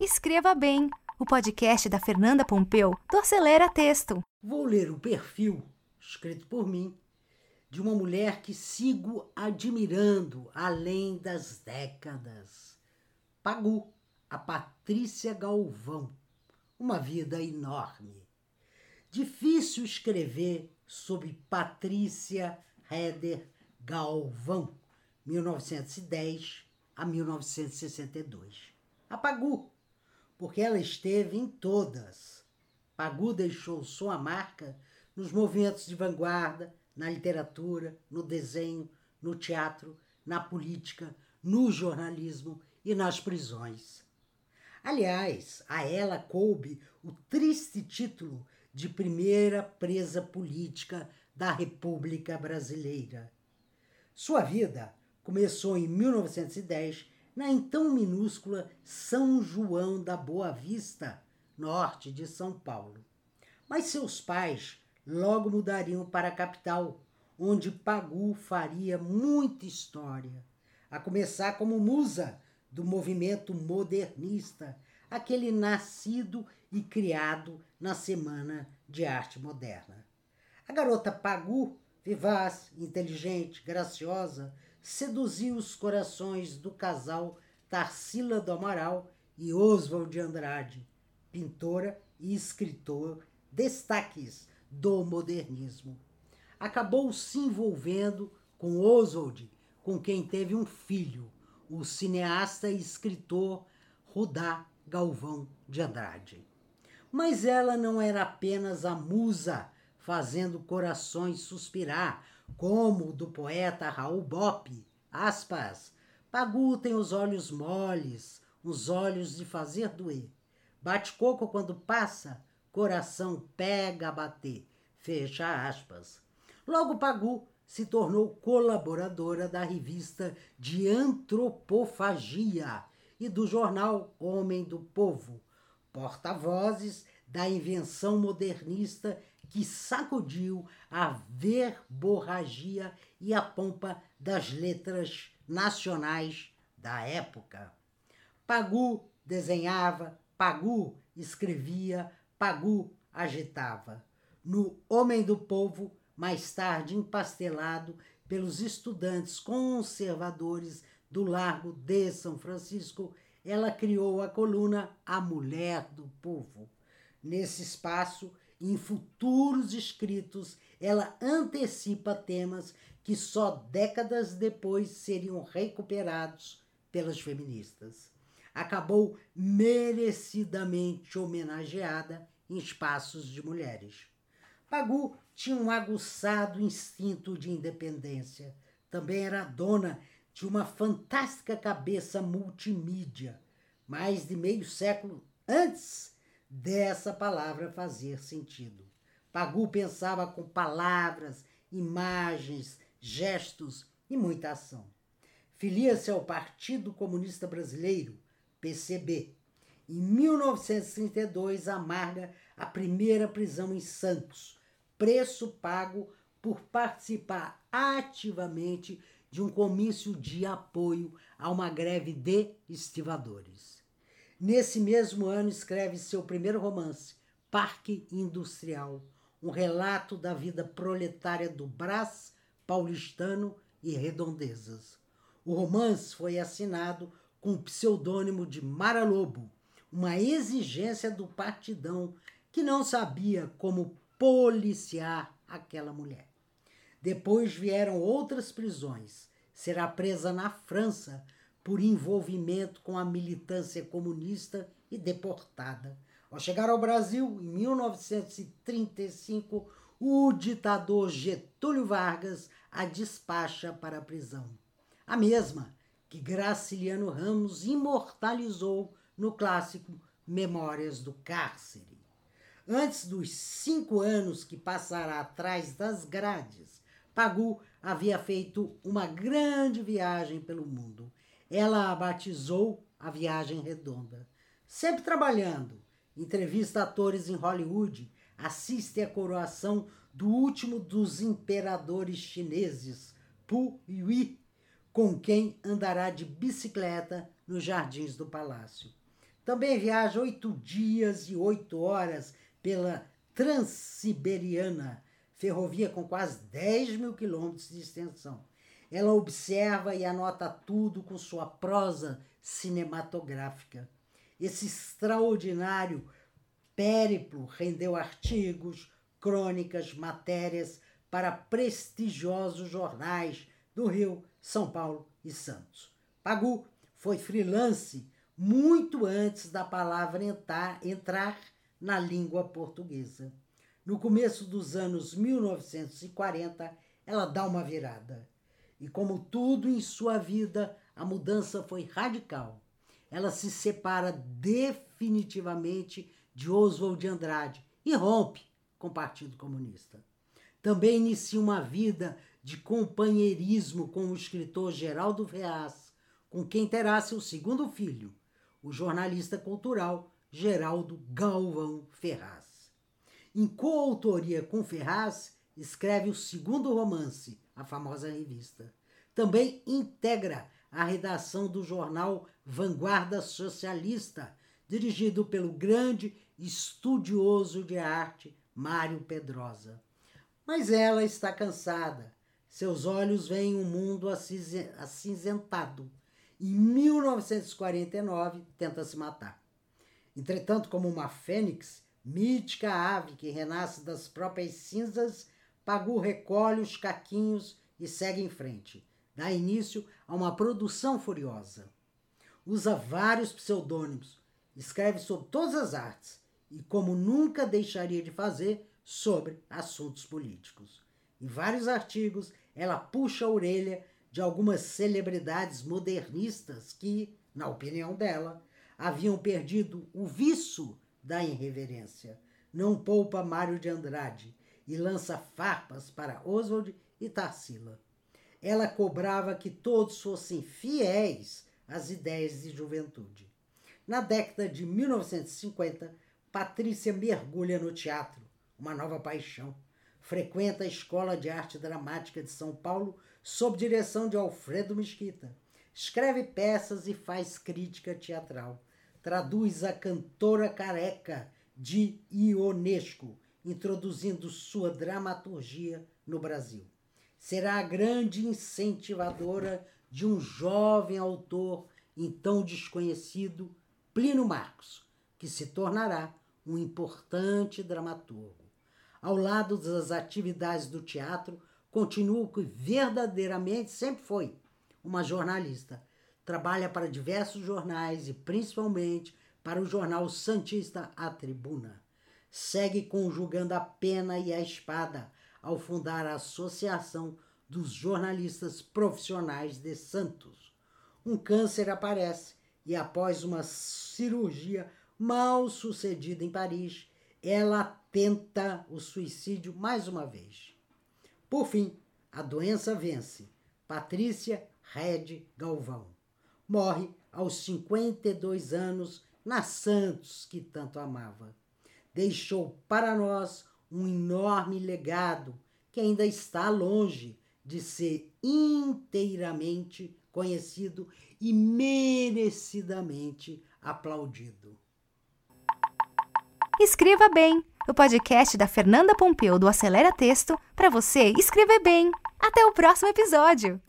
Escreva Bem, o podcast da Fernanda Pompeu do Acelera Texto. Vou ler o perfil, escrito por mim, de uma mulher que sigo admirando além das décadas. Pagu, a Patrícia Galvão. Uma vida enorme. Difícil escrever sobre Patrícia Heder Galvão, 1910 a 1962. A Pagu, porque ela esteve em todas. Pagu deixou sua marca nos movimentos de vanguarda, na literatura, no desenho, no teatro, na política, no jornalismo e nas prisões. Aliás, a ela coube o triste título de primeira presa política da República Brasileira. Sua vida começou em 1910 na então minúscula São João da Boa Vista, norte de São Paulo. Mas seus pais logo mudariam para a capital, onde Pagu faria muita história, a começar como musa do movimento modernista, aquele nascido e criado na Semana de Arte Moderna. A garota Pagu, vivaz, inteligente, graciosa, seduziu os corações do casal Tarsila do Amaral e Oswald de Andrade, pintora e escritor, destaques do modernismo. Acabou se envolvendo com Oswald, com quem teve um filho, o cineasta e escritor Rudá Galvão de Andrade. Mas ela não era apenas a musa fazendo corações suspirar, como o do poeta Raul Bopp, aspas, Pagu tem os olhos moles, os olhos de fazer doer. Bate coco quando passa, coração pega a bater. Fecha aspas. Logo Pagu se tornou colaboradora da revista de antropofagia e do jornal Homem do Povo, porta-vozes da invenção modernista que sacudiu a verborragia e a pompa das letras nacionais da época. Pagu desenhava, Pagu escrevia, Pagu agitava. No Homem do Povo, mais tarde empastelado pelos estudantes conservadores do Largo de São Francisco, ela criou a coluna A Mulher do Povo. Nesse espaço, em futuros escritos, ela antecipa temas que só décadas depois seriam recuperados pelas feministas. Acabou merecidamente homenageada em espaços de mulheres. Pagu tinha um aguçado instinto de independência. Também era dona de uma fantástica cabeça multimídia, mais de meio século antes dessa palavra fazer sentido. Pagu pensava com palavras, imagens, gestos e muita ação. Filia-se ao Partido Comunista Brasileiro, PCB. Em 1932, amarga a primeira prisão em Santos, preço pago por participar ativamente de um comício de apoio a uma greve de estivadores. Nesse mesmo ano, escreve seu primeiro romance, Parque Industrial, um relato da vida proletária do Brás paulistano e redondezas. O romance foi assinado com o pseudônimo de Mara Lobo, uma exigência do partidão que não sabia como policiar aquela mulher. Depois vieram outras prisões. Será presa na França por envolvimento com a militância comunista e deportada. Ao chegar ao Brasil, em 1935, o ditador Getúlio Vargas a despacha para a prisão. A mesma que Graciliano Ramos imortalizou no clássico Memórias do Cárcere. Antes dos cinco anos que passará atrás das grades, Pagu havia feito uma grande viagem pelo mundo. Ela batizou a Viagem Redonda. Sempre trabalhando, entrevista atores em Hollywood, assiste à coroação do último dos imperadores chineses, Pu Yui, com quem andará de bicicleta nos jardins do palácio. Também viaja oito dias e oito horas pela Transiberiana, ferrovia com quase 10 mil quilômetros de extensão. Ela observa e anota tudo com sua prosa cinematográfica. Esse extraordinário périplo rendeu artigos, crônicas, matérias para prestigiosos jornais do Rio, São Paulo e Santos. Pagu foi freelance muito antes da palavra entrar, entrar na língua portuguesa. No começo dos anos 1940, ela dá uma virada. E como tudo em sua vida, a mudança foi radical. Ela se separa definitivamente de Oswald de Andrade e rompe com o Partido Comunista. Também inicia uma vida de companheirismo com o escritor Geraldo Ferraz, com quem terá seu segundo filho, o jornalista cultural Geraldo Galvão Ferraz. Em coautoria com Ferraz, escreve o segundo romance, a famosa revista. Também integra a redação do jornal Vanguarda Socialista, dirigido pelo grande estudioso de arte Mário Pedrosa. Mas ela está cansada. Seus olhos veem um mundo acinzentado. Em 1949, tenta se matar. Entretanto, como uma fênix, mítica ave que renasce das próprias cinzas, Pagu recolhe os caquinhos e segue em frente. Dá início a uma produção furiosa. Usa vários pseudônimos, escreve sobre todas as artes e, como nunca deixaria de fazer, sobre assuntos políticos. Em vários artigos, ela puxa a orelha de algumas celebridades modernistas que, na opinião dela, haviam perdido o viço da irreverência. Não poupa Mário de Andrade e lança farpas para Oswald e Tarsila. Ela cobrava que todos fossem fiéis às ideias de juventude. Na década de 1950, Patrícia mergulha no teatro uma nova paixão. Frequenta a Escola de Arte Dramática de São Paulo sob direção de Alfredo Mesquita. Escreve peças e faz crítica teatral. Traduz a cantora careca de Ionesco, introduzindo sua dramaturgia no Brasil. Será a grande incentivadora de um jovem autor então desconhecido, Plínio Marcos, que se tornará um importante dramaturgo ao lado das atividades do teatro, continua que verdadeiramente sempre foi uma jornalista. Trabalha para diversos jornais e principalmente para o jornal Santista A Tribuna. Segue conjugando a pena e a espada ao fundar a Associação dos Jornalistas Profissionais de Santos. Um câncer aparece e, após uma cirurgia mal sucedida em Paris, ela tenta o suicídio mais uma vez. Por fim, a doença vence. Patrícia Red Galvão morre aos 52 anos na Santos que tanto amava. Deixou para nós um enorme legado que ainda está longe de ser inteiramente conhecido e merecidamente aplaudido. Escreva Bem, o podcast da Fernanda Pompeu do Acelera Texto para você escrever bem. Até o próximo episódio!